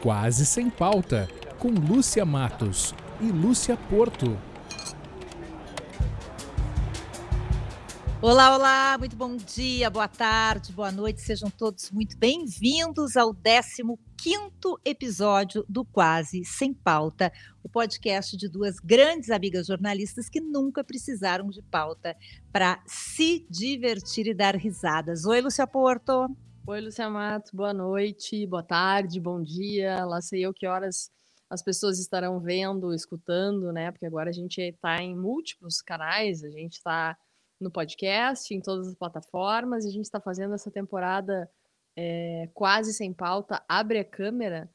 Quase Sem Pauta, com Lúcia Matos e Lúcia Porto. Olá, olá, muito bom dia, boa tarde, boa noite, sejam todos muito bem-vindos ao 15 episódio do Quase Sem Pauta, o podcast de duas grandes amigas jornalistas que nunca precisaram de pauta para se divertir e dar risadas. Oi, Lúcia Porto. Oi, Lucia Mato, boa noite, boa tarde, bom dia. Lá sei eu que horas as pessoas estarão vendo, escutando, né? Porque agora a gente está em múltiplos canais, a gente está no podcast, em todas as plataformas, e a gente está fazendo essa temporada é, quase sem pauta, abre a câmera,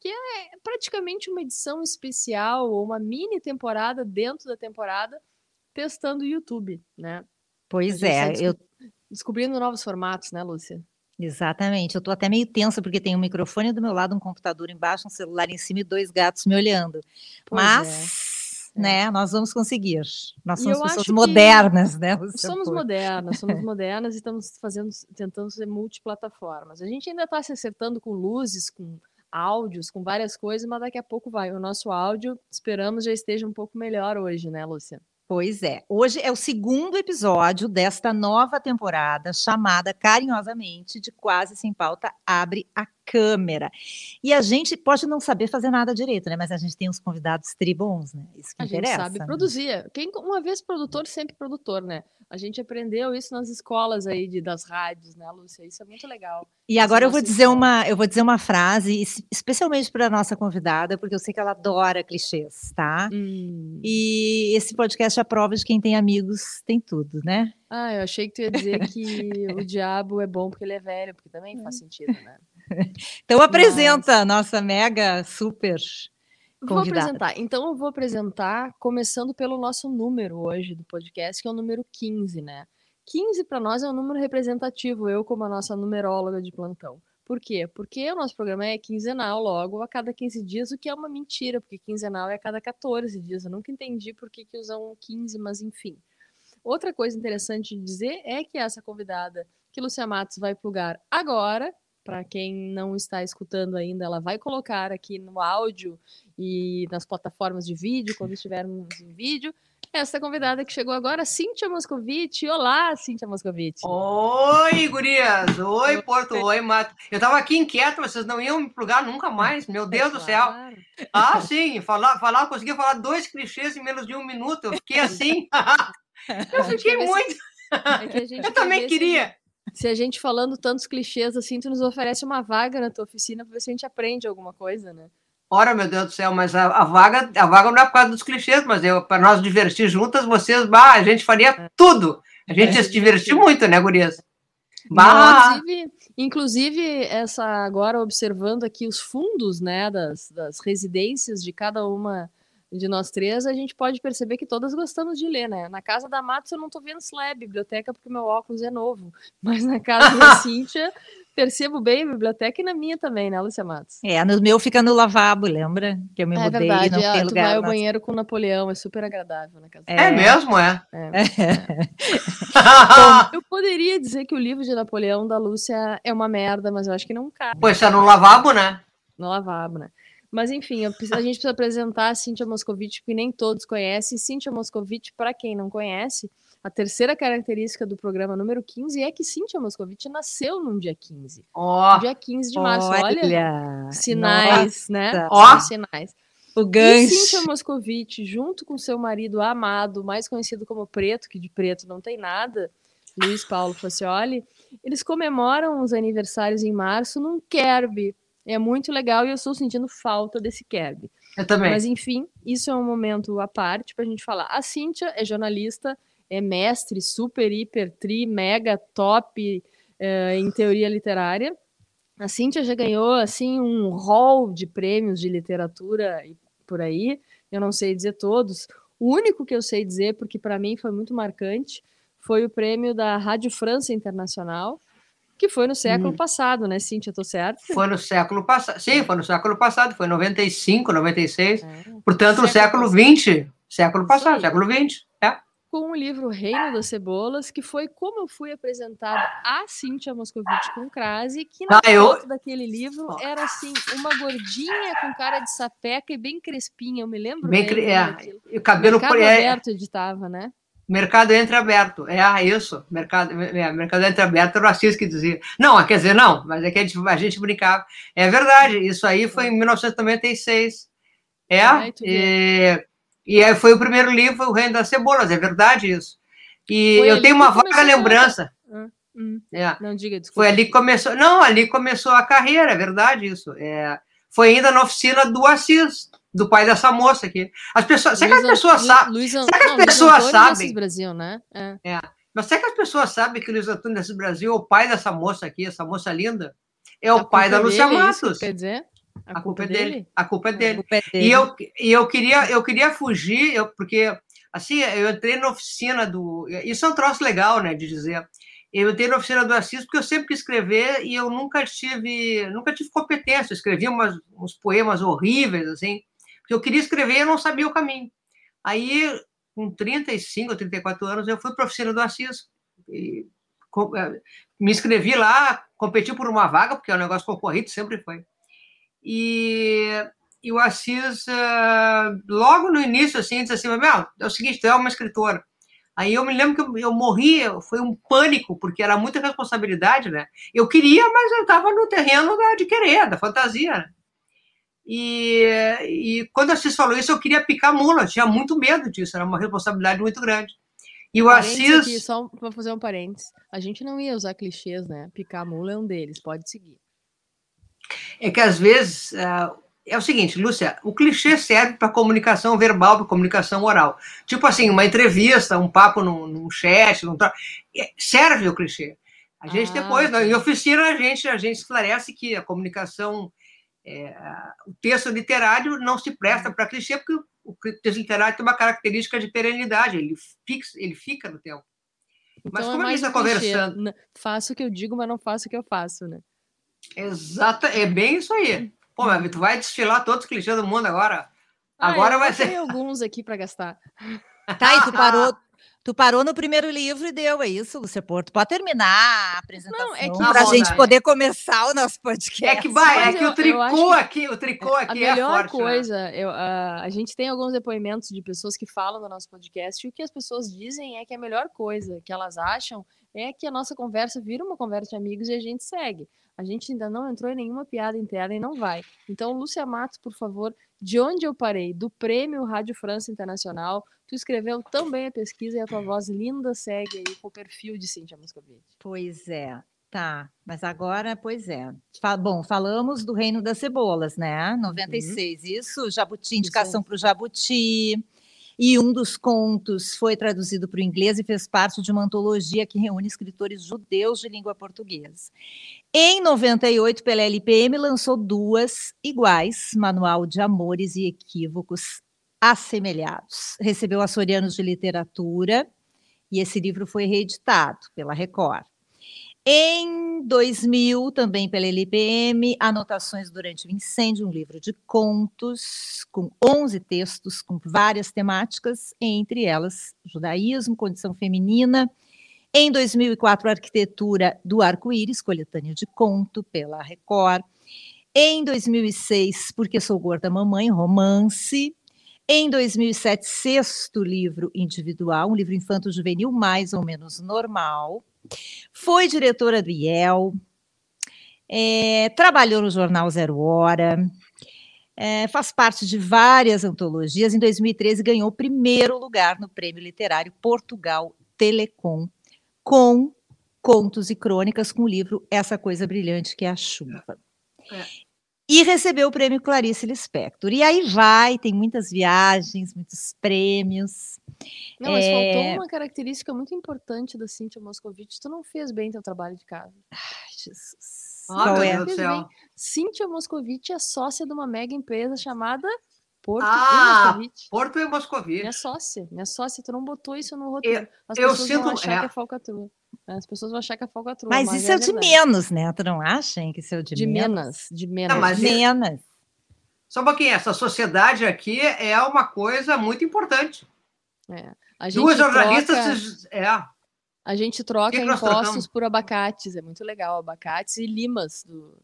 que é praticamente uma edição especial ou uma mini temporada dentro da temporada, testando o YouTube, né? Pois é, eu descobrindo novos formatos, né, Lúcia? Exatamente. Eu estou até meio tensa porque tem um microfone do meu lado, um computador embaixo, um celular em cima e dois gatos me olhando. Pois Mas, é. né, nós vamos conseguir. Nós somos pessoas modernas, né? Somos modernas, somos modernas e estamos fazendo, tentando ser multiplataformas. A gente ainda está se acertando com luzes, com áudios, com várias coisas, mas daqui a pouco vai. O nosso áudio, esperamos, já esteja um pouco melhor hoje, né, Lúcia? Pois é. Hoje é o segundo episódio desta nova temporada, chamada carinhosamente de Quase Sem Pauta Abre a Câmera. E a gente pode não saber fazer nada direito, né? Mas a gente tem uns convidados tribons, né? Isso que a interessa. A gente sabe né? produzir. Quem, uma vez produtor, sempre produtor, né? A gente aprendeu isso nas escolas aí de, das rádios, né, Lúcia? Isso é muito legal. E agora eu vou dizer uma, eu vou dizer uma frase, especialmente para a nossa convidada, porque eu sei que ela adora clichês, tá? Hum. E esse podcast é a prova de quem tem amigos tem tudo, né? Ah, eu achei que tu ia dizer que o diabo é bom porque ele é velho, porque também faz sentido, né? então apresenta a nossa mega super Vou apresentar. Então, eu vou apresentar, começando pelo nosso número hoje do podcast, que é o número 15, né? 15 para nós é um número representativo, eu como a nossa numeróloga de plantão. Por quê? Porque o nosso programa é quinzenal, logo a cada 15 dias, o que é uma mentira, porque quinzenal é a cada 14 dias. Eu nunca entendi por que, que usam 15, mas enfim. Outra coisa interessante de dizer é que essa convidada que Lucia Matos vai plugar agora, para quem não está escutando ainda, ela vai colocar aqui no áudio e nas plataformas de vídeo, quando estivermos em vídeo. Essa convidada que chegou agora, Cíntia Moscovitch. Olá, Cíntia Moscovitch. Oi, gurias. Oi, Porto. Oi, Mato. Eu estava aqui inquieto, vocês não iam me plugar nunca mais. Meu Deus é do céu. Ah, sim. Falar, falar, consegui falar dois clichês em menos de um minuto. Eu fiquei assim. eu fiquei muito. É eu também queria. Se a gente falando tantos clichês assim, tu nos oferece uma vaga na tua oficina para ver se a gente aprende alguma coisa, né? Ora, meu Deus do céu, mas a, a vaga, a vaga não é por causa dos clichês, mas para nós divertir juntas, vocês, bah, a gente faria é. tudo. A gente ia se divertir muito, né, gurias? Bah. Inclusive, inclusive, essa agora observando aqui os fundos, né, das, das residências de cada uma de nós três, a gente pode perceber que todas gostamos de ler, né? Na casa da Matos eu não tô vendo se lá é biblioteca porque meu óculos é novo, mas na casa da Cíntia percebo bem a biblioteca e na minha também, né, Lúcia Matos? É, no meu fica no lavabo, lembra? Que eu me é mudei verdade, e não tem lugar. Tu vai ao banheiro com o Napoleão, é super agradável na casa. É, é mesmo, é? é. é. Bom, eu poderia dizer que o livro de Napoleão da Lúcia é uma merda, mas eu acho que não cabe. Pois tá no lavabo, né? No lavabo, né? Mas enfim, a gente precisa apresentar a Cíntia Moscovitch, que nem todos conhecem. Cíntia Moscovitch, para quem não conhece, a terceira característica do programa número 15 é que Cíntia Moscovitch nasceu num dia 15. Oh, dia 15 de março. Olha, olha sinais, né? nossa. né? Ó, oh. sinais. O gancho. E Cíntia Moscovitch, junto com seu marido amado, mais conhecido como Preto, que de preto não tem nada, Luiz Paulo Facioli, eles comemoram os aniversários em março num Kerb, é muito legal e eu estou sentindo falta desse Kerb. Eu também. Mas enfim, isso é um momento à parte para a gente falar. A Cíntia é jornalista, é mestre, super, hiper, tri, mega, top é, em teoria literária. A Cíntia já ganhou assim um hall de prêmios de literatura e por aí. Eu não sei dizer todos. O único que eu sei dizer, porque para mim foi muito marcante, foi o prêmio da Rádio França Internacional, que foi no século hum. passado, né, Cintia? Tô certo? Foi no século passado. Sim, foi no século passado, foi 95, 96. É. Portanto, no século XX. Século passado, século XX. É. com o livro Reino das Cebolas, que foi como eu fui apresentado a Cíntia Moscovitch com crase, que na ah, foto eu... daquele livro era assim, uma gordinha com cara de sapeca e bem crespinha, eu me lembro bem cre... é, o cabelo Mercado é... aberto editava, né? Mercado entreaberto, é isso, mercado, é, mercado entreaberto era o Assis que dizia. Não, quer dizer, não, mas é que a gente, a gente brincava. É verdade, isso aí foi em 1996. É, e, e aí foi o primeiro livro, O Reino das Cebolas, é verdade isso. E foi eu tenho uma vaga lembrança. Ah, hum. é. Não diga, desculpa. Foi ali que começou. Não, ali começou a carreira, é verdade isso. É, foi ainda na oficina do Assis, do pai dessa moça aqui. As pessoas, será que as pessoas sabem? Será que as pessoas sabem? Brasil, né? É. é. Mas será que as pessoas sabem que Luiz Antônio Assis Brasil é o pai dessa moça aqui, essa moça linda? É o pai da Lúcia dele, Matos. Isso, quer dizer? A, a culpa, é dele. dele. A culpa é dele. Culpa é dele. E, eu, e eu, queria, eu queria fugir, eu, porque assim, eu entrei na oficina do. Isso é um troço legal, né? De dizer. Eu entrei na oficina do Assis porque eu sempre quis escrever e eu nunca tive, nunca tive competência. Eu escrevi umas, uns poemas horríveis, assim, porque eu queria escrever e eu não sabia o caminho. Aí, com 35 ou 34 anos, eu fui para a oficina do Assis. E, é, me inscrevi lá, competi por uma vaga, porque é um negócio concorrido, sempre foi. E, e o Assis, uh, logo no início, assim, disse assim: é o seguinte, tu é uma escritora. Aí eu me lembro que eu, eu morri, foi um pânico, porque era muita responsabilidade, né? Eu queria, mas eu estava no terreno da, de querer, da fantasia. Né? E, e quando o Assis falou isso, eu queria picar mula, eu tinha muito medo disso, era uma responsabilidade muito grande. E o Assis. Aqui, só para fazer um parênteses, a gente não ia usar clichês, né? Picar mula é um deles, pode seguir é que às vezes uh, é o seguinte, Lúcia, o clichê serve para comunicação verbal, para comunicação oral. Tipo assim, uma entrevista, um papo num, num chat, num... É, serve o clichê. A gente ah, depois, em oficina, a gente, a gente esclarece que a comunicação, é, o texto literário não se presta para clichê, porque o texto literário tem uma característica de perenidade, ele fica, ele fica no tempo. Então mas como é a gente está conversando. Faço o que eu digo, mas não faço o que eu faço, né? Exato, é bem isso aí. Pô, mas tu vai desfilar todos os clichês do mundo agora. Ah, agora vai ser. Tem alguns aqui para gastar. Tá, e tu parou, tu parou no primeiro livro e deu, é isso, Lúcia Porto? Pode terminar a apresentação Não, é que... para a gente poder começar o nosso podcast. É que vai, é que o tricô aqui, o tricô aqui a é melhor forte, né? coisa, né? eu, uh, a gente tem alguns depoimentos de pessoas que falam do nosso podcast e o que as pessoas dizem é que a melhor coisa que elas acham é que a nossa conversa vira uma conversa de amigos e a gente segue. A gente ainda não entrou em nenhuma piada interna e não vai. Então, Lúcia Matos, por favor, de onde eu parei? Do Prêmio Rádio França Internacional. Tu escreveu também a pesquisa e a tua voz linda segue aí com o perfil de Cintia Moscovitch. Pois é. Tá, mas agora, pois é. Bom, falamos do Reino das Cebolas, né? 96, uhum. isso, Jabuti, indicação para o Jabuti. E um dos contos foi traduzido para o inglês e fez parte de uma antologia que reúne escritores judeus de língua portuguesa. Em 98, pela LPM, lançou duas iguais, Manual de Amores e Equívocos Assemelhados. Recebeu Açorianos de Literatura e esse livro foi reeditado pela Record. Em 2000, também pela LPM, Anotações durante o Incêndio, um livro de contos com 11 textos com várias temáticas, entre elas judaísmo, condição feminina. Em 2004, Arquitetura do Arco-Íris, coletânea de conto pela Record. Em 2006, Porque Sou Gorda Mamãe, romance. Em 2007, sexto livro individual, um livro infanto-juvenil mais ou menos normal, foi diretora do IEL, é, trabalhou no jornal Zero Hora, é, faz parte de várias antologias. Em 2013, ganhou o primeiro lugar no Prêmio Literário Portugal Telecom, com contos e crônicas com o livro Essa Coisa Brilhante que é a Chuva. É. E recebeu o prêmio Clarice Lispector. E aí vai, tem muitas viagens, muitos prêmios. Não, mas é... faltou uma característica muito importante da Cíntia Moscovitch. Tu não fez bem teu trabalho de casa. Ai, Jesus. Ah, Qual é? Céu. Cíntia Moscovitch é sócia de uma mega empresa chamada Porto ah, e Moscovitch. Porto e Moscovitch. Minha sócia, minha sócia, tu não botou isso no roteiro. As eu, pessoas eu vão achar é. que é falcatrua. As pessoas vão achar que é falcatrua. Mas, mas isso é, é de menos, né? Tu não acha que isso é de, de menos? menos? De menos. Não, mas menos. Só um pouquinho, essa sociedade aqui é uma coisa muito importante. É. Duas jornalistas. Troca... É. A gente troca impostos por abacates, é muito legal, abacates e limas do,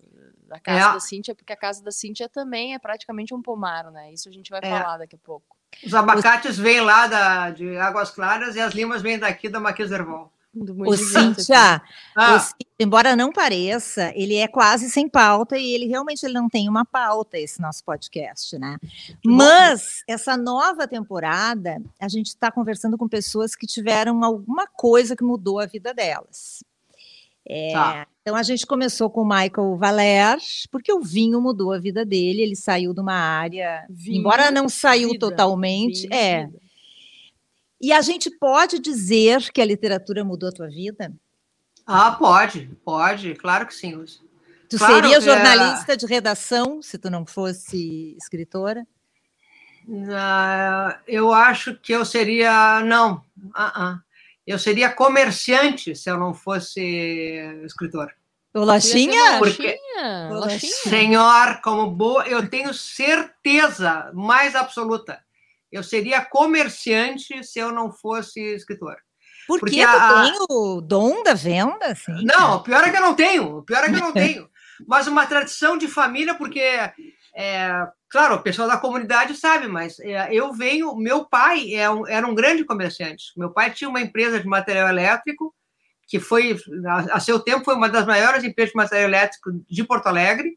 da casa é. da Cíntia, porque a casa da Cíntia também é praticamente um pomar, né? Isso a gente vai é. falar daqui a pouco. Os abacates Os... vêm lá da, de Águas Claras e as limas vêm daqui da Marquês Erval. O Cíntia, ah. embora não pareça, ele é quase sem pauta e ele realmente ele não tem uma pauta, esse nosso podcast, né? Mas essa nova temporada, a gente está conversando com pessoas que tiveram alguma coisa que mudou a vida delas. É, tá. Então a gente começou com o Michael Valer, porque o vinho mudou a vida dele, ele saiu de uma área, vinho, embora não saiu vida, totalmente, vinho, é. E a gente pode dizer que a literatura mudou a tua vida? Ah, pode, pode, claro que sim. Tu claro seria jornalista é... de redação se tu não fosse escritora? Uh, eu acho que eu seria. Não, uh -uh. eu seria comerciante se eu não fosse escritor. Bolachinha? Porque, senhor, como boa, eu tenho certeza mais absoluta eu seria comerciante se eu não fosse escritor. Por Porque que a... tem o dom da venda? Assim, não, o pior é que eu não tenho. O pior é que eu não tenho. Mas uma tradição de família, porque, é, claro, o pessoal da comunidade sabe, mas é, eu venho. Meu pai é um, era um grande comerciante. Meu pai tinha uma empresa de material elétrico, que foi, a, a seu tempo, foi uma das maiores empresas de material elétrico de Porto Alegre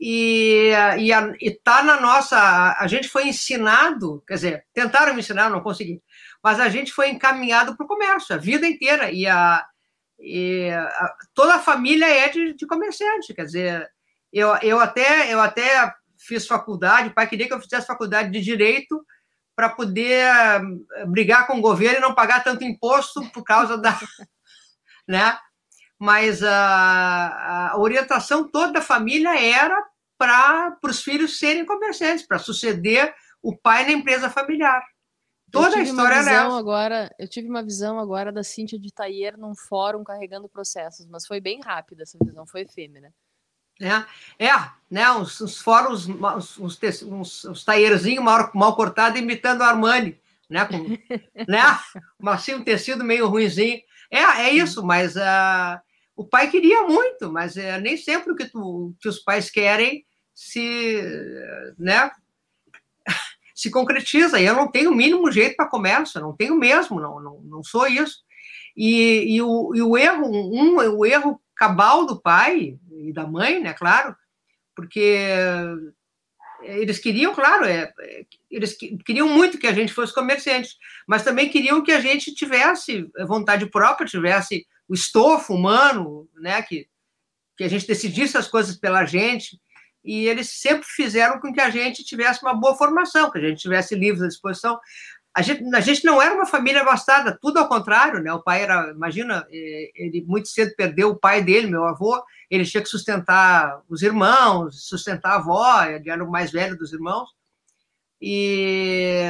e, e, e tá na nossa. A gente foi ensinado, quer dizer, tentaram me ensinar, não consegui, mas a gente foi encaminhado para o comércio a vida inteira. E, a, e a, toda a família é de, de comerciante, quer dizer, eu, eu, até, eu até fiz faculdade, o pai queria que eu fizesse faculdade de direito para poder eh, brigar com o governo e não pagar tanto imposto por causa da. né? Mas a, a orientação toda da família era para os filhos serem comerciantes, para suceder o pai na empresa familiar. Toda a história era essa. agora, Eu tive uma visão agora da Cíntia de Taier num fórum carregando processos, mas foi bem rápida essa visão, foi efêmera. É, é né, uns, uns fóruns, uns, uns, uns, uns taierzinhos mal, mal cortados imitando o Armani, né, com, né, assim, um tecido meio ruimzinho. É, é isso, mas uh, o pai queria muito, mas é, nem sempre o que, tu, que os pais querem se, né, se concretiza. E eu não tenho o mínimo jeito para comércio, não tenho mesmo, não, não, não sou isso. E, e, o, e o erro, um, o erro cabal do pai e da mãe, né, claro, porque eles queriam, claro, é, eles queriam muito que a gente fosse comerciante, mas também queriam que a gente tivesse vontade própria, tivesse o estofo humano, né, que, que a gente decidisse as coisas pela gente, e eles sempre fizeram com que a gente tivesse uma boa formação, que a gente tivesse livros à disposição. A gente, a gente não era uma família abastada, tudo ao contrário, né? O pai era, imagina, eh, ele muito cedo perdeu o pai dele, meu avô, ele tinha que sustentar os irmãos, sustentar a avó, ele era o mais velho dos irmãos. E,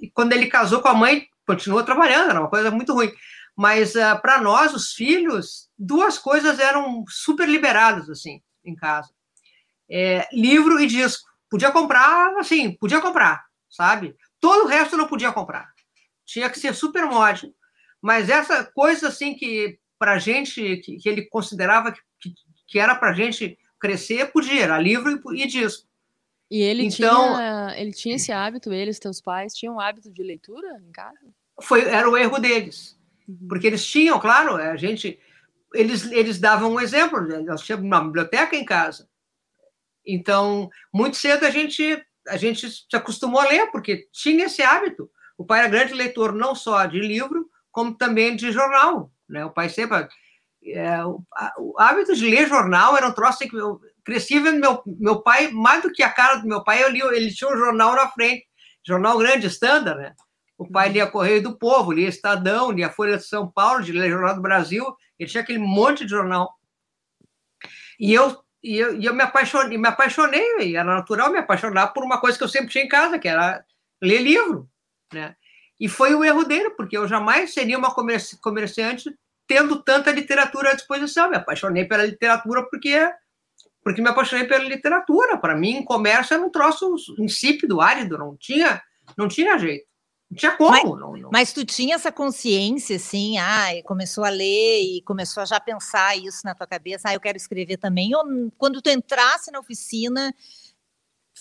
e quando ele casou com a mãe, continuou trabalhando, era uma coisa muito ruim. Mas uh, para nós, os filhos, duas coisas eram super liberadas assim em casa: é, livro e disco. Podia comprar, assim, podia comprar, sabe? Todo o resto não podia comprar. Tinha que ser super módico. Mas essa coisa assim que para gente que, que, ele considerava que, que era para gente crescer, podia, era livro e, e disco. E ele então, tinha, ele tinha esse hábito, eles, teus pais, tinham um hábito de leitura em casa? Foi, era o erro deles. Uhum. Porque eles tinham, claro, a gente. Eles, eles davam um exemplo, né? nós tínhamos uma biblioteca em casa. Então, muito cedo a gente, a gente se acostumou a ler, porque tinha esse hábito. O pai era grande leitor não só de livro, como também de jornal. Né? O pai sempre. É, o, o, hábito de ler jornal era um troço que eu cresci vendo meu, meu pai, mais do que a cara do meu pai, eu li, ele tinha um jornal na frente, jornal grande, standard, né? O pai lia Correio do Povo, lia Estadão, lia Folha de São Paulo, lia Jornal do Brasil, ele tinha aquele monte de jornal. E eu, e eu, e eu me apaixonei, me apaixonei, era natural me apaixonar por uma coisa que eu sempre tinha em casa, que era ler livro, né? E foi o erro dele, porque eu jamais seria uma comerci comerciante tendo tanta literatura à disposição. Me apaixonei pela literatura porque porque me apaixonei pela literatura. Para mim, comércio era um troço insípido, árido, não tinha, não tinha jeito. Não tinha como. Mas, não, não. mas tu tinha essa consciência, assim, ah, e começou a ler e começou a já pensar isso na tua cabeça, ah, eu quero escrever também, ou quando tu entrasse na oficina,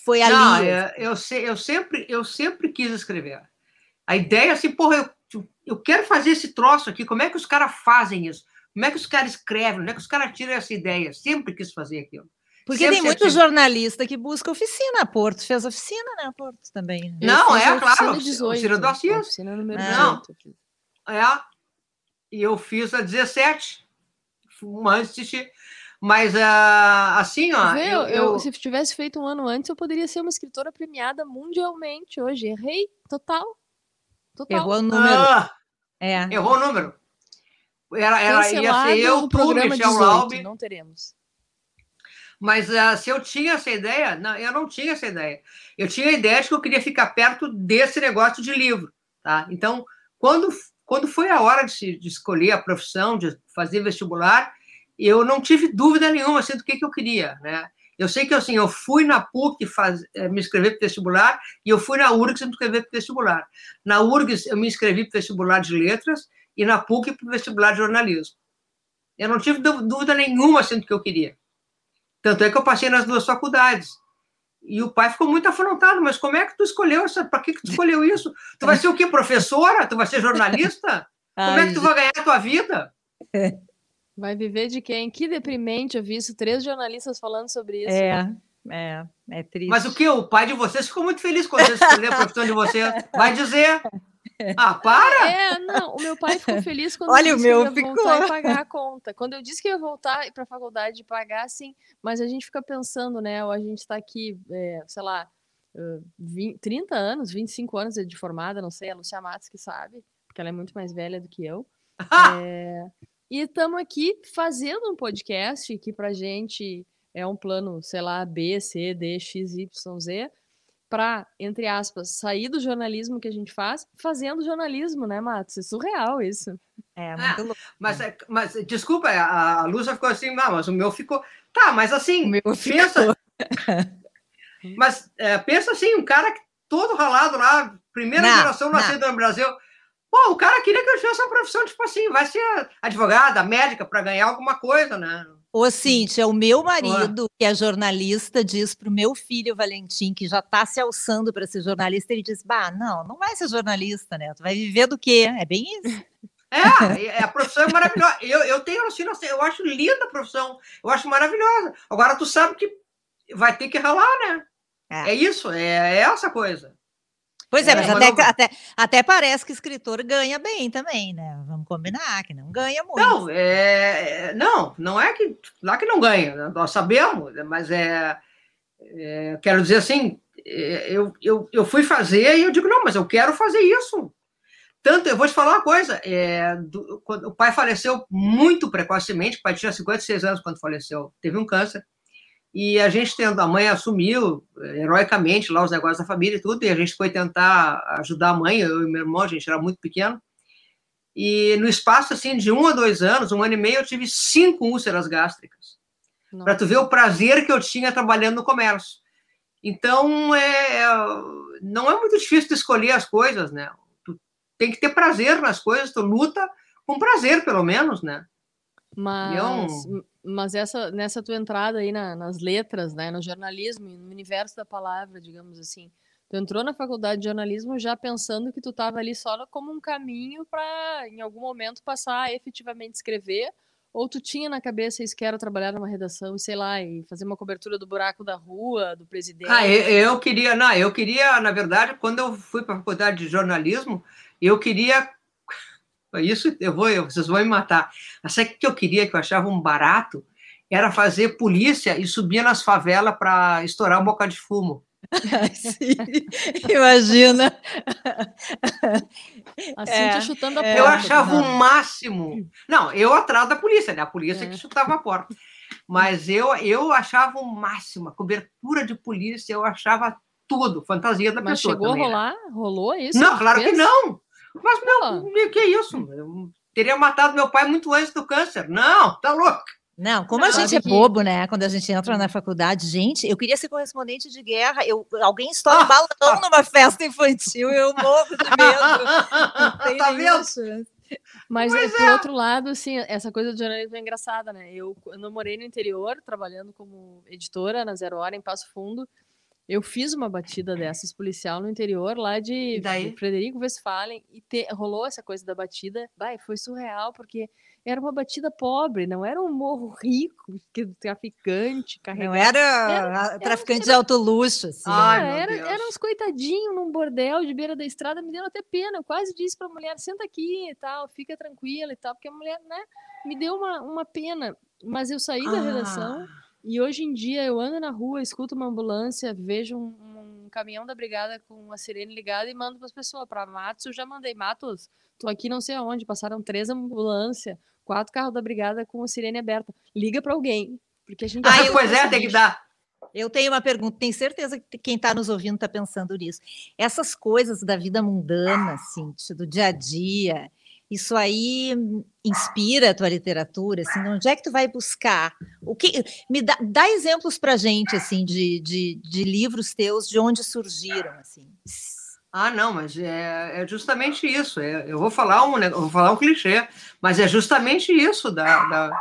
foi ali? Não, é, eu, eu, eu, sempre, eu sempre quis escrever. A ideia, assim, porra, eu, eu quero fazer esse troço aqui, como é que os caras fazem isso? Como é que os caras escrevem? Como é que os caras tiram essa ideia? Sempre quis fazer aquilo. Porque Sempre tem muito tive... jornalista que busca oficina. Porto fez oficina, né? Porto também. Não, é claro. 18, oficina do Assis. Oficina número é. Não. É. E eu fiz a 17, antes de mas uh, assim, ó. Eu, eu, eu, se tivesse feito um ano antes, eu poderia ser uma escritora premiada mundialmente hoje. Errei total. total. Errou o número. Ah, é. Errou o número. Era, era, ia ser eu, tu, Michel Laube. Não teremos. Mas uh, se eu tinha essa ideia, não, eu não tinha essa ideia. Eu tinha a ideia de que eu queria ficar perto desse negócio de livro. Tá? Então, quando, quando foi a hora de, de escolher a profissão, de fazer vestibular, eu não tive dúvida nenhuma assim, do que, que eu queria. Né? Eu sei que assim, eu fui na PUC faz, eh, me inscrever para vestibular e eu fui na URGS me inscrever para vestibular. Na URGS eu me inscrevi para vestibular de letras e na PUC para vestibular de jornalismo. Eu não tive dúvida nenhuma assim, do que eu queria. Tanto é que eu passei nas duas faculdades. E o pai ficou muito afrontado, mas como é que tu escolheu essa? Para que, que tu escolheu isso? Tu vai ser o quê? Professora? Tu vai ser jornalista? Como é que tu vai ganhar a tua vida? Vai viver de quem? Que deprimente eu vi isso, três jornalistas falando sobre isso. É, é, é triste. Mas o que? O pai de vocês ficou muito feliz quando você escolheu a profissão de vocês. Vai dizer. Ah, para! É, não, o meu pai ficou feliz quando Olha, eu disse o meu que ia ficou. voltar e pagar a conta. Quando eu disse que ia voltar para a faculdade e pagar, sim, mas a gente fica pensando, né? Ou a gente está aqui, é, sei lá, 20, 30 anos, 25 anos de formada, não sei, a Lucia Matos que sabe, porque ela é muito mais velha do que eu. é, e estamos aqui fazendo um podcast que para gente é um plano, sei lá, B, C, D, X, Y, Z, para, entre aspas, sair do jornalismo que a gente faz, fazendo jornalismo, né, Matos? É surreal isso. É, muito ah, louco. Mas, é, mas, desculpa, a, a Lúcia ficou assim, não, mas o meu ficou. Tá, mas assim, o meu pensa. mas é, pensa assim, um cara que todo ralado lá, primeira não, geração nascida no Brasil. Pô, o cara queria que eu tivesse uma profissão, tipo assim, vai ser advogada, médica, para ganhar alguma coisa, né? Ô, Cíntia, o meu marido, que é jornalista, diz para o meu filho Valentim, que já está se alçando para ser jornalista, ele diz: Bah, não, não vai ser jornalista, né? Tu vai viver do quê? É bem isso. É, é a profissão é maravilhosa. Eu, eu tenho eu acho linda a profissão, eu acho maravilhosa. Agora, tu sabe que vai ter que ralar, né? É, é isso, é, é essa coisa. Pois é, é mas, até, até, até, parece que escritor ganha bem também, né? Vamos combinar, que não ganha muito. Não, é, é não, não é que. Lá que não ganha, né? nós sabemos, mas é, é. quero dizer assim, é, eu, eu, eu fui fazer e eu digo, não, mas eu quero fazer isso. Tanto, eu vou te falar uma coisa, é, do, o pai faleceu muito precocemente, o pai tinha 56 anos quando faleceu, teve um câncer. E a gente tendo, a mãe assumiu eh, heroicamente lá os negócios da família e tudo, e a gente foi tentar ajudar a mãe, eu e meu irmão, a gente era muito pequeno. E no espaço assim de um a dois anos, um ano e meio, eu tive cinco úlceras gástricas. Para tu ver o prazer que eu tinha trabalhando no comércio. Então, é, é, não é muito difícil de escolher as coisas, né? Tu tem que ter prazer nas coisas, tu luta com prazer, pelo menos, né? Mas, eu... mas essa, nessa tua entrada aí na, nas letras, né, no jornalismo, no universo da palavra, digamos assim, tu entrou na faculdade de jornalismo já pensando que tu estava ali só como um caminho para, em algum momento, passar a efetivamente escrever, ou tu tinha na cabeça isso que era trabalhar numa redação sei lá, e fazer uma cobertura do buraco da rua, do presidente? Ah, eu, eu queria, não, eu queria, na verdade, quando eu fui para a faculdade de jornalismo, eu queria isso eu vou, vocês vão me matar. Mas sabe o que eu queria, que eu achava um barato? Era fazer polícia e subir nas favelas para estourar um boca de fumo. Sim, imagina. Assim, é, chutando a porta. Eu achava o máximo. Não, eu atrás da polícia, né? A polícia é. que chutava a porta. Mas eu, eu achava o máximo. A cobertura de polícia, eu achava tudo. Fantasia da Mas pessoa. Mas chegou também, a rolar? Né? Rolou isso? Não, claro fez? que não. Mas, meu, que é isso? Eu teria matado meu pai muito antes do câncer. Não, tá louco. Não, como a gente é bobo, né? Quando a gente entra na faculdade, gente, eu queria ser correspondente de guerra. Eu, alguém estoura um balão numa festa infantil, eu morro de medo. Não tá vendo? Mas, Mas por é. outro lado, assim, essa coisa do jornalismo é engraçada, né? Eu, eu morei no interior, trabalhando como editora na Zero Hora, em Passo Fundo. Eu fiz uma batida dessas policial no interior, lá de, de Frederico Westphalen, e te, rolou essa coisa da batida. Vai, foi surreal, porque era uma batida pobre, não era um morro rico, que traficante, carregado. Não era, era traficante era, de alto luxo. Assim. Ai, era, era uns coitadinhos num bordel de beira da estrada, me deu até pena. Eu quase disse para a mulher: senta aqui e tal, fica tranquila e tal, porque a mulher, né, me deu uma, uma pena. Mas eu saí da redação ah. E hoje em dia eu ando na rua, escuto uma ambulância, vejo um, um caminhão da brigada com a sirene ligada e mando para as pessoas. Para Matos, eu já mandei Matos Tô aqui não sei aonde, passaram três ambulâncias, quatro carros da brigada com a sirene aberta. Liga para alguém, porque a gente. Ah, eu, pois é, tem que dar. Eu tenho uma pergunta, tenho certeza que quem está nos ouvindo está pensando nisso. Essas coisas da vida mundana, assim, do dia a dia, isso aí inspira a tua literatura? Assim, onde é que tu vai buscar? O que me dá, dá exemplos para gente assim de, de, de livros teus, de onde surgiram assim? Ah, não, mas é, é justamente isso. É, eu vou falar um, eu vou falar um clichê, mas é justamente isso da, da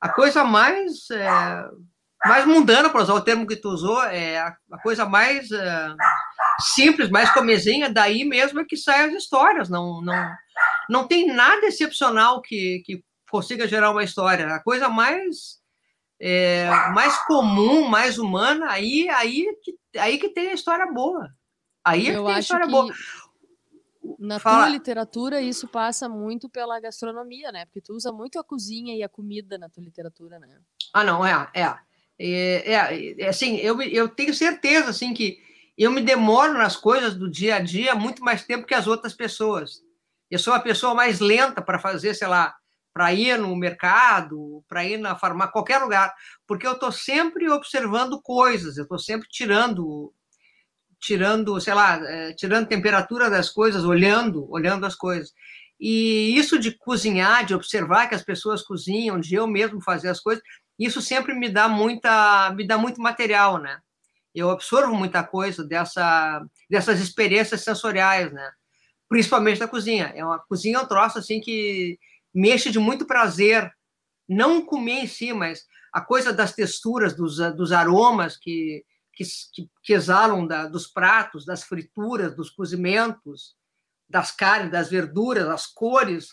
a coisa mais é, mais mundana, para usar o termo que tu usou, é a, a coisa mais é, simples, mais comezinha. Daí mesmo é que saem as histórias. Não, não, não tem nada excepcional que, que consiga gerar uma história. A coisa mais é, mais comum, mais humana, aí aí que, aí que tem a história boa. Aí é eu acho que boa. Na Fala. tua literatura, isso passa muito pela gastronomia, né? Porque tu usa muito a cozinha e a comida na tua literatura, né? Ah, não, é, é. É, é, é assim, eu, eu tenho certeza, assim, que eu me demoro nas coisas do dia a dia muito mais tempo que as outras pessoas. Eu sou a pessoa mais lenta para fazer, sei lá, para ir no mercado, para ir na farmácia, qualquer lugar, porque eu estou sempre observando coisas, eu estou sempre tirando tirando, sei lá, é, tirando temperatura das coisas, olhando, olhando as coisas. E isso de cozinhar, de observar que as pessoas cozinham, de eu mesmo fazer as coisas, isso sempre me dá muita, me dá muito material, né? Eu absorvo muita coisa dessa, dessas experiências sensoriais, né? Principalmente da cozinha. É uma cozinha é um troço assim que mexe de muito prazer, não comer em si, mas a coisa das texturas, dos, dos aromas que que, que, exalam da, dos pratos, das frituras, dos cozimentos, das carnes, das verduras, as cores,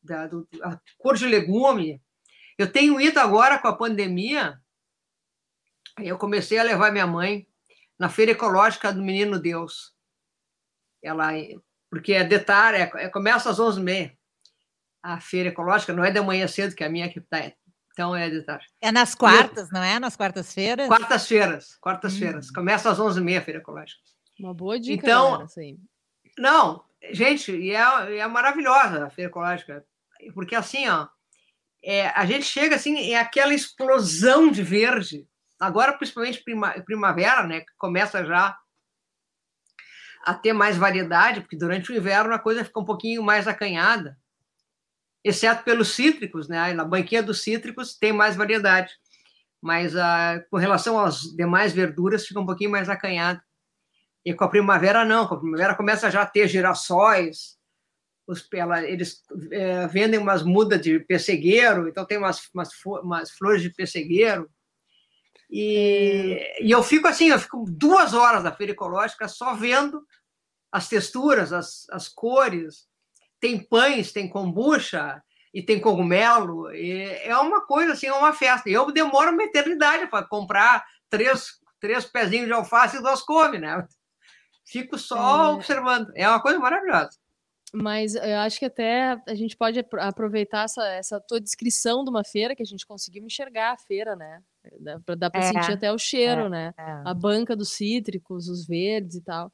da, do, a cor de legume. Eu tenho ido agora com a pandemia, eu comecei a levar minha mãe na feira ecológica do Menino Deus. Ela, porque é detalhe, é, é, começa às 11h30. A feira ecológica não é de manhã cedo, que é a minha que está então é de tarde. É nas quartas, não é? Nas quartas-feiras? Quartas-feiras, quartas-feiras. Hum. Começa às 11h30 a feira ecológica. Uma boa dica, então, galera, Não, gente, e é, é maravilhosa a feira ecológica. Porque assim, ó, é, a gente chega assim, é aquela explosão de verde. Agora, principalmente prima, primavera, né? Que começa já a ter mais variedade, porque durante o inverno a coisa fica um pouquinho mais acanhada exceto pelos cítricos, né? Na banquinha dos cítricos tem mais variedade, mas ah, com relação às demais verduras fica um pouquinho mais acanhado. E com a primavera não, com a primavera começa já a ter girassóis, os, ela, eles é, vendem umas mudas de pessegueiro, então tem umas, umas, umas flores de pessegueiro. E, e, eu fico assim, eu fico duas horas na feira ecológica só vendo as texturas, as, as cores, tem pães, tem kombucha e tem cogumelo. E é uma coisa assim, é uma festa. E eu demoro uma eternidade para comprar três, três pezinhos de alface e duas couve, né? Fico só é... observando. É uma coisa maravilhosa. Mas eu acho que até a gente pode aproveitar essa, essa tua descrição de uma feira que a gente conseguiu enxergar a feira, né? Dá, dá para é, sentir até o cheiro, é, né? É. A banca dos cítricos, os verdes e tal.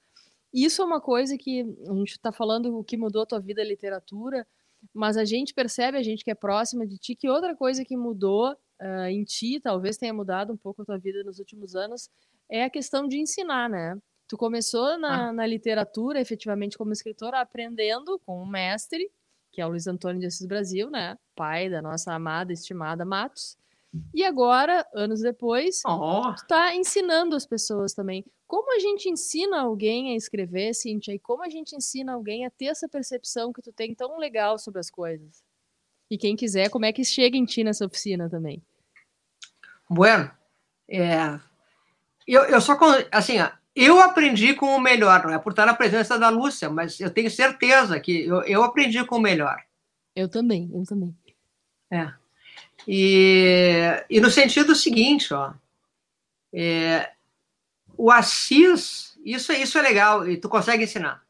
Isso é uma coisa que a gente está falando o que mudou a tua vida a literatura, mas a gente percebe, a gente que é próxima de ti, que outra coisa que mudou uh, em ti, talvez tenha mudado um pouco a tua vida nos últimos anos, é a questão de ensinar, né? Tu começou na, ah. na literatura, efetivamente como escritora, aprendendo com um mestre, que é o Luiz Antônio de Assis Brasil, né? Pai da nossa amada, estimada Matos. E agora, anos depois, oh. tu tá ensinando as pessoas também. Como a gente ensina alguém a escrever, Cíntia, e como a gente ensina alguém a ter essa percepção que tu tem tão legal sobre as coisas? E quem quiser, como é que chega em ti nessa oficina também? Bueno, é, eu, eu só, assim, eu aprendi com o melhor, não é por estar na presença da Lúcia, mas eu tenho certeza que eu, eu aprendi com o melhor. Eu também, eu também. É. E, e no sentido seguinte, ó, é, o Assis, isso, isso é legal, e tu consegue ensinar.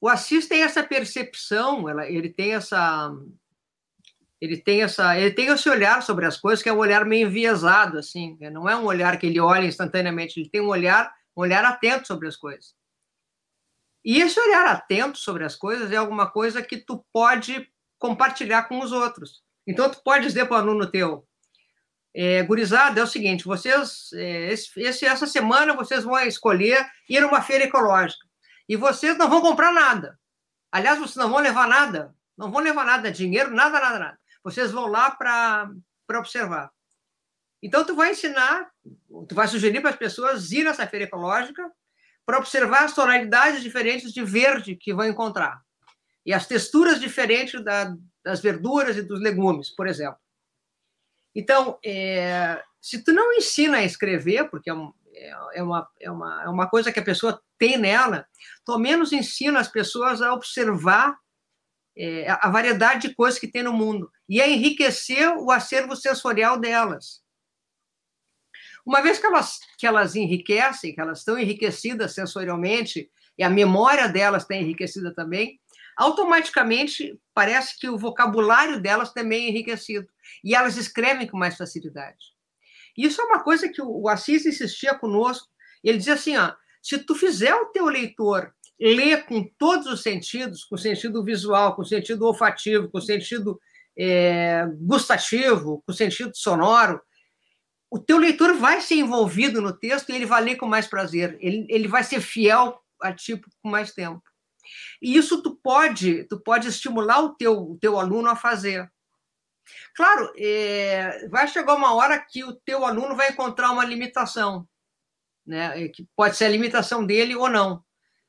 O Assis tem essa percepção, ela, ele tem essa. Ele tem essa, ele tem esse olhar sobre as coisas que é um olhar meio enviesado, assim. Né? Não é um olhar que ele olha instantaneamente. Ele tem um olhar, olhar atento sobre as coisas. E esse olhar atento sobre as coisas é alguma coisa que tu pode compartilhar com os outros. Então tu pode dizer para o aluno teu, é, gurizada, é o seguinte, vocês, é, esse, essa semana vocês vão escolher ir a uma feira ecológica e vocês não vão comprar nada. Aliás, vocês não vão levar nada, não vão levar nada, dinheiro, nada, nada, nada. Vocês vão lá para observar. Então, tu vai ensinar, tu vai sugerir para as pessoas ir nessa feira ecológica para observar as tonalidades diferentes de verde que vão encontrar e as texturas diferentes da, das verduras e dos legumes, por exemplo. Então, é, se tu não ensina a escrever, porque é, um, é, é, uma, é, uma, é uma coisa que a pessoa tem nela, tu ao menos ensina as pessoas a observar é, a variedade de coisas que tem no mundo e a enriquecer o acervo sensorial delas. Uma vez que elas, que elas enriquecem, que elas estão enriquecidas sensorialmente, e a memória delas está enriquecida também, automaticamente parece que o vocabulário delas também é enriquecido e elas escrevem com mais facilidade. Isso é uma coisa que o Assis insistia conosco. Ele dizia assim: ó, se tu fizer o teu leitor ler com todos os sentidos, com sentido visual, com sentido olfativo, com sentido é, gustativo, com sentido sonoro, o teu leitor vai ser envolvido no texto e ele vai ler com mais prazer. Ele, ele vai ser fiel a tipo com mais tempo. E isso tu pode, tu pode estimular o teu, o teu aluno a fazer. Claro, é, vai chegar uma hora que o teu aluno vai encontrar uma limitação, né? Que pode ser a limitação dele ou não,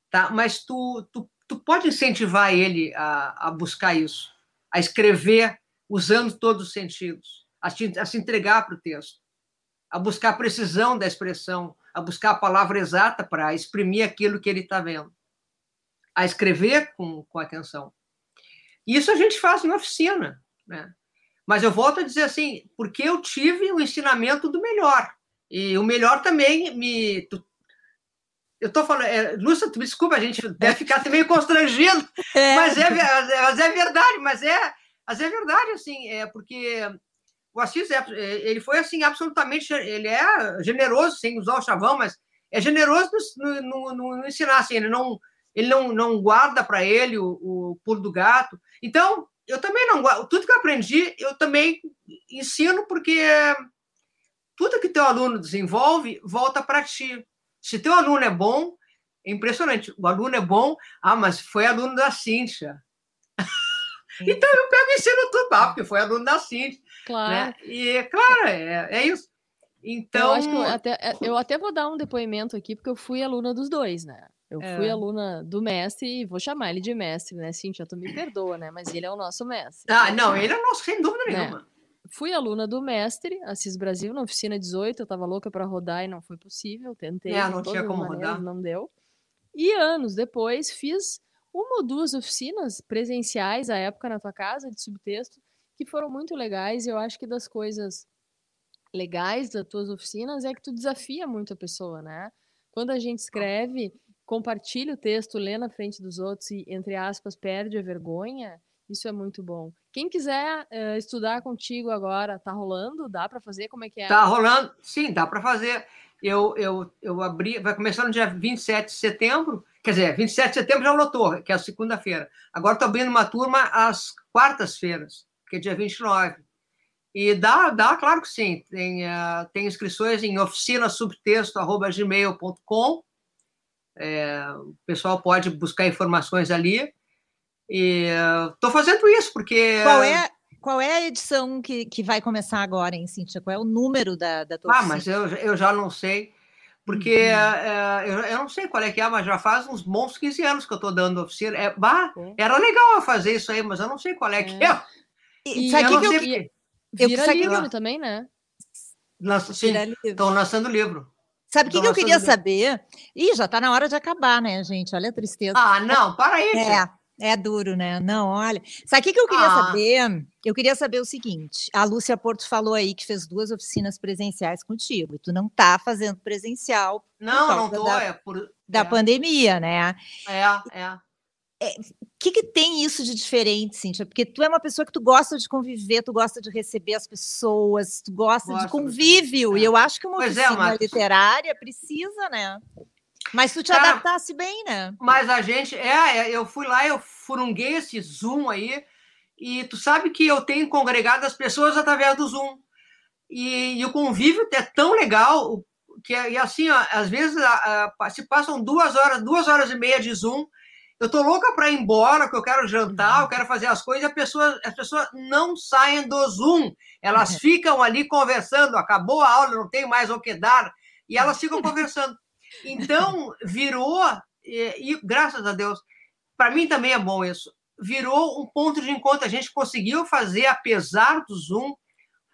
tá? Mas tu, tu, tu pode incentivar ele a, a buscar isso, a escrever usando todos os sentidos, a, te, a se entregar para o texto, a buscar a precisão da expressão, a buscar a palavra exata para exprimir aquilo que ele está vendo a escrever com, com atenção. Isso a gente faz em oficina, né? Mas eu volto a dizer assim, porque eu tive o ensinamento do melhor. E o melhor também me. Tu, eu estou falando, é, Lúcia, me desculpa, a gente deve ficar até meio constrangido, é. Mas, é, mas é verdade, mas é, mas é verdade, assim, é porque o Assis, é, ele foi, assim, absolutamente, ele é generoso, sem usar o chavão, mas é generoso no, no, no, no ensinar, assim, ele não, ele não, não guarda para ele o, o pulo do gato. Então, eu também não guardo. Tudo que eu aprendi, eu também ensino, porque tudo que teu aluno desenvolve volta para ti. Se teu aluno é bom, é impressionante. O aluno é bom, ah, mas foi aluno da Cíntia. então eu pego e ensino tudo, ah, porque foi aluno da Cíntia. Claro. Né? E, claro, é, é isso. Então. Eu, eu, até, eu até vou dar um depoimento aqui, porque eu fui aluna dos dois, né? Eu é. fui aluna do mestre e vou chamar ele de mestre, né? Cintia, tu me perdoa, né? Mas ele é o nosso mestre. Ah, não, ele é o nosso, sem dúvida né? nenhuma. Fui aluna do mestre, Assis Brasil, na oficina 18. Eu tava louca para rodar e não foi possível. Tentei. É, não tinha como maneiras, rodar. Não deu. E anos depois fiz uma ou duas oficinas presenciais à época na tua casa de subtexto que foram muito legais. Eu acho que das coisas legais das tuas oficinas é que tu desafia muito a pessoa, né? Quando a gente escreve, compartilha o texto, lê na frente dos outros e, entre aspas, perde a vergonha, isso é muito bom. Quem quiser uh, estudar contigo agora, tá rolando? Dá para fazer? Como é que é? Tá rolando, sim, dá para fazer. Eu, eu, eu abri, vai começar no dia 27 de setembro, quer dizer, 27 de setembro já lotou, que é a segunda-feira. Agora estou abrindo uma turma às quartas-feiras, que é dia 29. E dá, dá, claro que sim. Tem, uh, tem inscrições em oficinasubtexto.gmail.com é, o pessoal pode buscar informações ali. E estou fazendo isso porque. Qual é, qual é a edição que, que vai começar agora, hein, Cíntia? Qual é o número da, da tua Ah, mas eu, eu já não sei, porque uhum. é, eu, eu não sei qual é que é, mas já faz uns bons 15 anos que eu estou dando oficina. É, bah, era legal fazer isso aí, mas eu não sei qual é, é. que é. E, e sabe que, que eu, eu, Vira livro também, né? Lança, sim, estão lançando livro. Sabe o que, que eu queria saber? Ih, já está na hora de acabar, né, gente? Olha a tristeza. Ah, não, para aí. É. É duro, né? Não, olha. Sabe o que, que eu queria ah. saber? Eu queria saber o seguinte: a Lúcia Porto falou aí que fez duas oficinas presenciais contigo, e tu não tá fazendo presencial. Não, não tô, da, é por. Da é. pandemia, né? É, é. O é, que, que tem isso de diferente, Cíntia? Porque tu é uma pessoa que tu gosta de conviver, tu gosta de receber as pessoas, tu gosta Gosto de convívio. E é. eu acho que uma pois é, oficina literária precisa, né? Mas tu te Cara, adaptasse bem, né? Mas a gente, é, é, eu fui lá, eu furunguei esse Zoom aí, e tu sabe que eu tenho congregado as pessoas através do Zoom. E, e o convívio é tão legal que, e assim, ó, às vezes a, a, se passam duas horas, duas horas e meia de Zoom, eu tô louca para ir embora, que eu quero jantar, eu quero fazer as coisas, e a pessoa, as pessoas não saem do Zoom, elas ficam ali conversando, acabou a aula, não tem mais o que dar, e elas ficam conversando. Então, virou, e, e graças a Deus, para mim também é bom isso, virou um ponto de encontro. A gente conseguiu fazer, apesar do Zoom,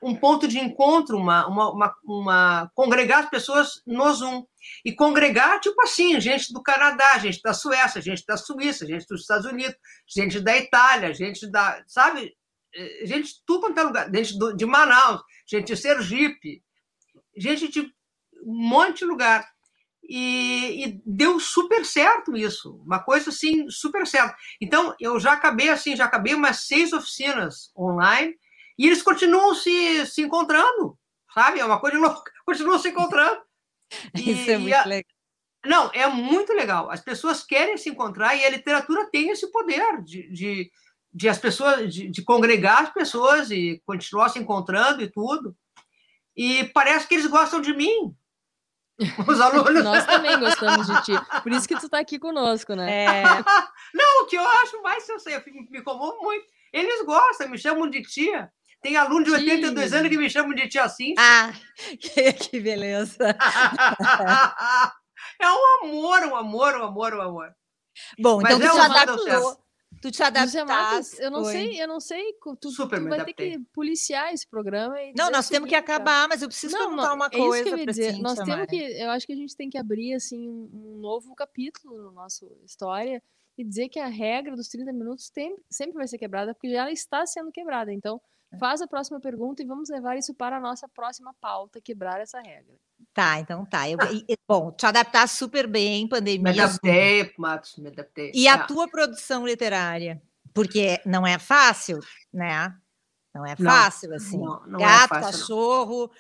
um ponto de encontro, uma, uma, uma, uma, congregar as pessoas no Zoom. E congregar, tipo assim, gente do Canadá, gente da Suécia, gente da Suíça, gente dos Estados Unidos, gente da Itália, gente da, sabe, eh, gente de tudo quanto é lugar, gente do, de Manaus, gente de Sergipe, gente de um monte de lugar. E, e, deu super certo isso, uma coisa assim, super certo. Então, eu já acabei assim, já acabei umas seis oficinas online e eles continuam se, se encontrando, sabe? É uma coisa louca, continuam se encontrando. E, isso é muito a... legal. Não, é muito legal. As pessoas querem se encontrar e a literatura tem esse poder de, de, de as pessoas, de, de congregar as pessoas e continuar se encontrando e tudo. E parece que eles gostam de mim, os alunos. Nós também gostamos de ti. Por isso que tu está aqui conosco, né? É... Não, o que eu acho mais, eu sei, eu me comovo muito. Eles gostam, me chamam de tia. Tem aluno de 82 tia. anos que me chamam de tia assim. Ah, que, que beleza. é um amor, um amor, um amor, um amor. Bom, Mas então é tu já adaptou. Tu te adaptaste. Eu não foi. sei, eu não sei. Tu, Super tu vai ter que policiar esse programa. não, nós temos que acabar, mas eu preciso não, perguntar uma é coisa. Isso que eu ia dizer. Nós temos que. Eu acho que a gente tem que abrir assim um novo capítulo no nosso história e dizer que a regra dos 30 minutos tem, sempre vai ser quebrada, porque já está sendo quebrada. Então, é. Faz a próxima pergunta e vamos levar isso para a nossa próxima pauta, quebrar essa regra. Tá, então tá. Eu, bom, te adaptar super bem, pandemia. Me adaptei, Matos, me adaptei. E a é. tua produção literária? Porque não é fácil, né? Não é fácil, não, assim. Não, não é Gato, é fácil, cachorro,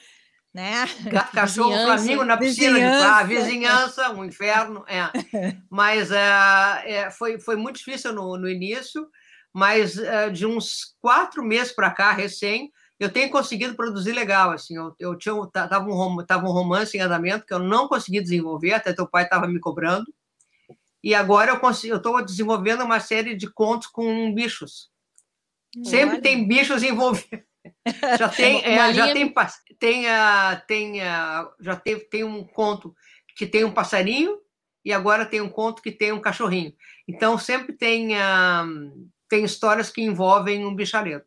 não. né? Gato, cachorro, Flamengo na piscina vizinhança. de lá, vizinhança, um inferno, é. Mas é, é, foi, foi muito difícil no, no início, mas é, de uns quatro meses para cá, recém, eu tenho conseguido produzir legal, assim, eu, eu tinha, tava um, tava um romance em andamento que eu não consegui desenvolver, até teu pai estava me cobrando, e agora eu consigo, eu estou desenvolvendo uma série de contos com bichos. Sempre Olha. tem bichos envolvidos. Já tem, é, já tem, tem, tem, já tem, tem um conto que tem um passarinho e agora tem um conto que tem um cachorrinho. Então sempre tem, tem histórias que envolvem um bicharento.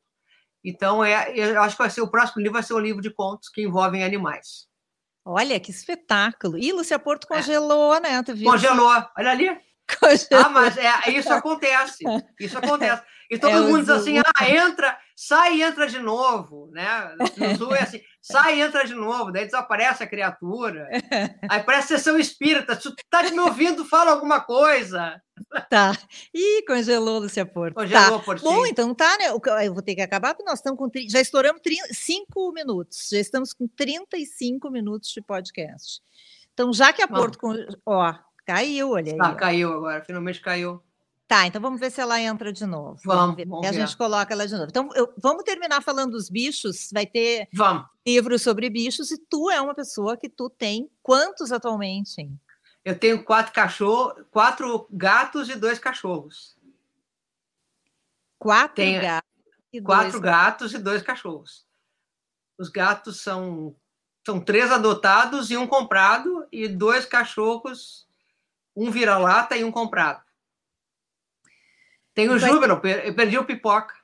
Então, é, eu acho que vai ser o próximo livro vai ser um livro de contos que envolvem animais. Olha, que espetáculo. E Lúcia Porto é. congelou, é. né? Congelou. Olha ali. Ah, mas é, isso acontece. Isso acontece. E todo é mundo diz assim: ah, entra, sai e entra de novo. Né? No Sul é assim: sai e entra de novo. Daí desaparece a criatura. Aí parece sessão espírita. Tu tá me ouvindo, fala alguma coisa. Tá. Ih, congelou, Lúcia Porto. Congelou, tá. Bom, então tá, né? Eu vou ter que acabar, porque nós estamos com. Já estouramos 5 minutos. Já estamos com 35 minutos de podcast. Então, já que a Porto. Ó, caiu, olha aí. Ah, caiu agora, finalmente caiu. Tá, então vamos ver se ela entra de novo. Vamos, ver. vamos a gente coloca ela de novo. Então, eu, vamos terminar falando dos bichos. Vai ter vamos. livros sobre bichos e tu é uma pessoa que tu tem quantos atualmente? Hein? Eu tenho quatro cachorros, quatro gatos e dois cachorros. Quatro gatos. e quatro dois. gatos e dois cachorros. Os gatos são, são três adotados e um comprado, e dois cachorros, um vira-lata e um comprado. Tem o Júbilo, eu perdi o pipoca.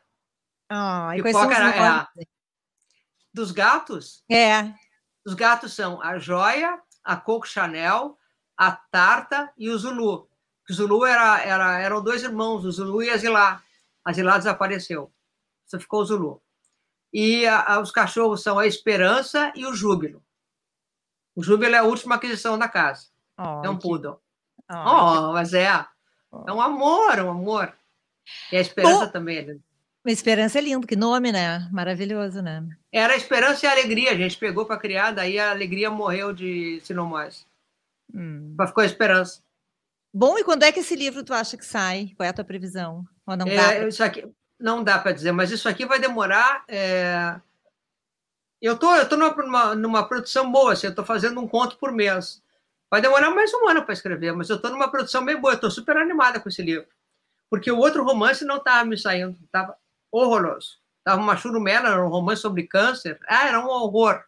Ah, pipoca era, é, dos gatos? É. Os gatos são a Joia, a Coco Chanel, a Tarta e o Zulu. O Zulu era, era, eram dois irmãos, o Zulu e a Zilá. A Zilá desapareceu. Só ficou o Zulu. E a, a, os cachorros são a Esperança e o Júbilo. O Júbilo é a última aquisição da casa. Oh, é um que... poodle. Oh, oh mas é. É um amor, um amor. E a Esperança Bom, também. Né? A Esperança é lindo, que nome, né? Maravilhoso, né? Era a Esperança e a Alegria. A gente pegou para criar, daí a Alegria morreu de sinomose. Hum. Mas ficou a Esperança. Bom, e quando é que esse livro tu acha que sai? Qual é a tua previsão? Ou não é, dá? Isso aqui não dá para dizer, mas isso aqui vai demorar. É... Eu tô, eu tô numa, numa produção boa, assim, eu tô fazendo um conto por mês. Vai demorar mais um ano para escrever, mas eu tô numa produção bem boa, tô super animada com esse livro. Porque o outro romance não estava me saindo, estava horroroso. Estava uma churumela, era um romance sobre câncer. Ah, era um horror.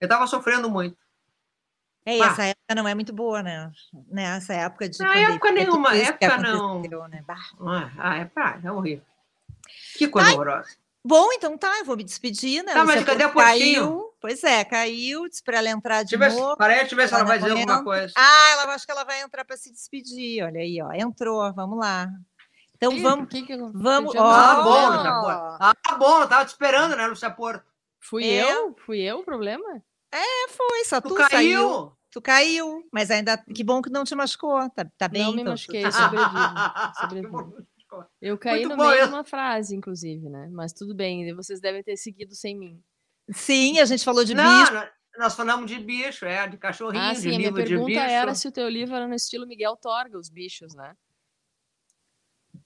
Eu estava sofrendo muito. É, e essa época não é muito boa, né? né? Essa época de. Não, época nenhuma, época não. Né? Ah, ah, é, pá, é horrível. Que coisa Ai, horrorosa. Bom, então tá, eu vou me despedir, né? Tá, mas cadê a Caiu, pois é, caiu, disse para ela entrar de deixa novo. Parei, deixa eu ver se ela vai dizer alguma coisa. Ah, ela acho que ela vai entrar para se despedir. Olha aí, ó, entrou, vamos lá. Então Ih, vamos. Que que eu... Vamos. Oh, ah, bom, Lucia Porto. Ah, bom, eu tava te esperando, né, Lucia Porto? Fui é. eu? Fui eu o problema? É, foi, só tu, tu caiu. Saiu. Tu caiu, mas ainda que bom que não te machucou, tá, tá bem? Não me então. machuquei, sobrevivi. Eu caí Muito no bom, meio eu... de uma frase, inclusive, né? Mas tudo bem, vocês devem ter seguido sem mim. Sim, a gente falou de não, bicho. Nós falamos de bicho, é, de cachorrinho, ah, sim, de livro de bicho. A minha pergunta era se o teu livro era no estilo Miguel Torga, os bichos, né?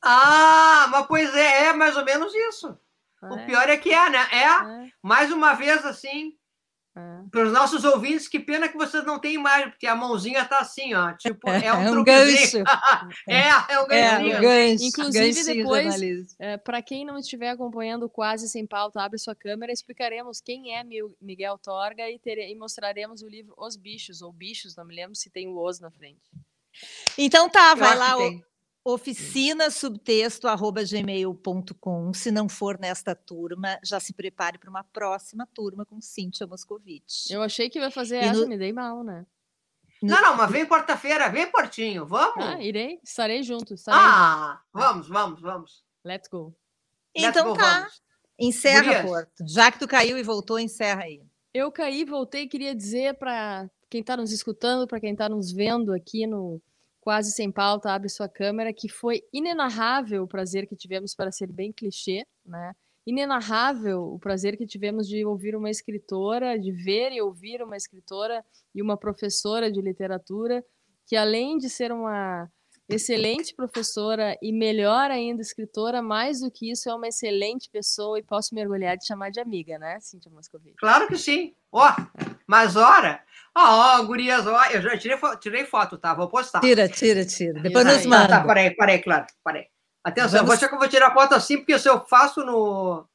Ah, mas pois é, é mais ou menos isso. Ah, o é? pior é que é, né? É, é. mais uma vez assim, é. Para os nossos ouvintes, que pena que vocês não têm imagem, porque a mãozinha está assim, ó. Tipo, é um, é um gancho. é, é um ganchinho. É, um gancho. Inclusive, depois, é, para quem não estiver acompanhando quase sem pauta, abre sua câmera, explicaremos quem é Miguel Torga e, ter, e mostraremos o livro Os Bichos, ou Bichos, não me lembro se tem o Os na frente. Então tá, vai lá. O oficina subtexto arroba gmail.com. Se não for nesta turma, já se prepare para uma próxima turma com Cíntia Moscovitch. Eu achei que ia fazer e essa, no... me dei mal, né? Não, não, mas vem quarta-feira, vem Portinho, vamos? Ah, irei, estarei junto. Estarei ah, junto. vamos, vamos, vamos. Let's go. Então Let's go, tá, vamos. encerra, Gurias. Porto. Já que tu caiu e voltou, encerra aí. Eu caí, voltei, queria dizer para quem está nos escutando, para quem está nos vendo aqui no quase sem pauta, abre sua câmera, que foi inenarrável o prazer que tivemos, para ser bem clichê, né? Inenarrável o prazer que tivemos de ouvir uma escritora, de ver e ouvir uma escritora e uma professora de literatura, que além de ser uma excelente professora e melhor ainda escritora, mais do que isso, é uma excelente pessoa e posso mergulhar de chamar de amiga, né, Cíntia Moscovitch? Claro que sim. Ó, oh, mas ora, Ó, oh, gurias, ó, eu já tirei, fo tirei foto, tá? Vou postar. Tira, tira, tira. Depois nos manda. Tá, tá, parei, parei, claro, parei. Atenção, Vamos... eu vou, vou tirar foto assim, porque se eu faço no...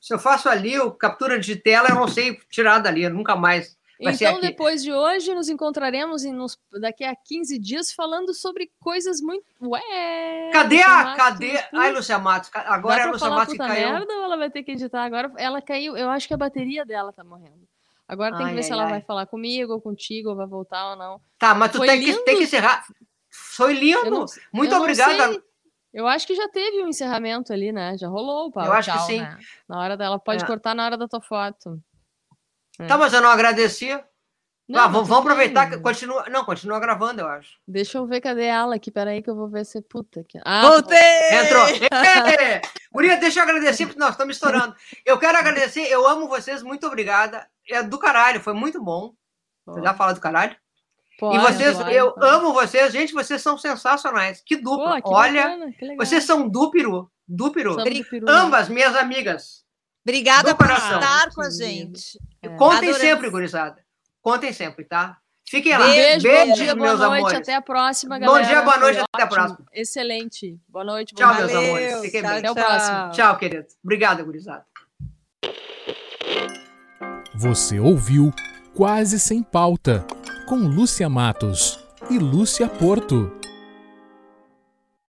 Se eu faço ali o captura de tela, eu não sei tirar dali, nunca mais. Vai então, depois de hoje, nos encontraremos em, nos, daqui a 15 dias falando sobre coisas muito. Ué! Cadê a. Cadê? Ai, Lúcia Matos. Agora é a Lúcia Matos que caiu. merda ou ela vai ter que editar agora? Ela caiu. Eu acho que a bateria dela tá morrendo. Agora tem que ver ai, se ela ai. vai falar comigo ou contigo, ou vai voltar ou não. Tá, mas tu tem que, tem que, encerrar. Foi lindo. Não, Muito obrigada. Eu acho que já teve um encerramento ali, né? Já rolou o pau. Eu acho tchau, que sim. Né? Na hora dela, pode é. cortar na hora da tua foto. É. Tá, mas eu não agradeci. Não, ah, vamos, vamos aproveitar que continua. Não, continua gravando, eu acho. Deixa eu ver cadê ela aqui. Peraí, que eu vou ver se puta aqui. Ah, Voltei! Entrou! Guria, deixa eu agradecer, porque nós estamos estourando. Eu quero agradecer, eu amo vocês, muito obrigada é do caralho, foi muito bom. Você Já fala do caralho? Pode, e vocês, eu amo vocês, gente, vocês são sensacionais. Que dupla, Pô, que olha. Bacana, que vocês são dupiro, dupiro. Ambas né? minhas amigas. Obrigada por estar com a gente. É. Contem sempre, gurizada. Contem sempre, tá? Fiquem lá. Beijo, Beijos, bom dia, boa noite. Amores. Até a próxima, galera. Bom dia, boa noite. Foi até ótimo. a próxima. Excelente. Boa noite. Boa tchau, meus amores. Fiquem tchau, bem. Tchau. Até o próximo. Tchau, querido. Obrigada, gurizada. Você ouviu Quase Sem Pauta, com Lúcia Matos e Lúcia Porto.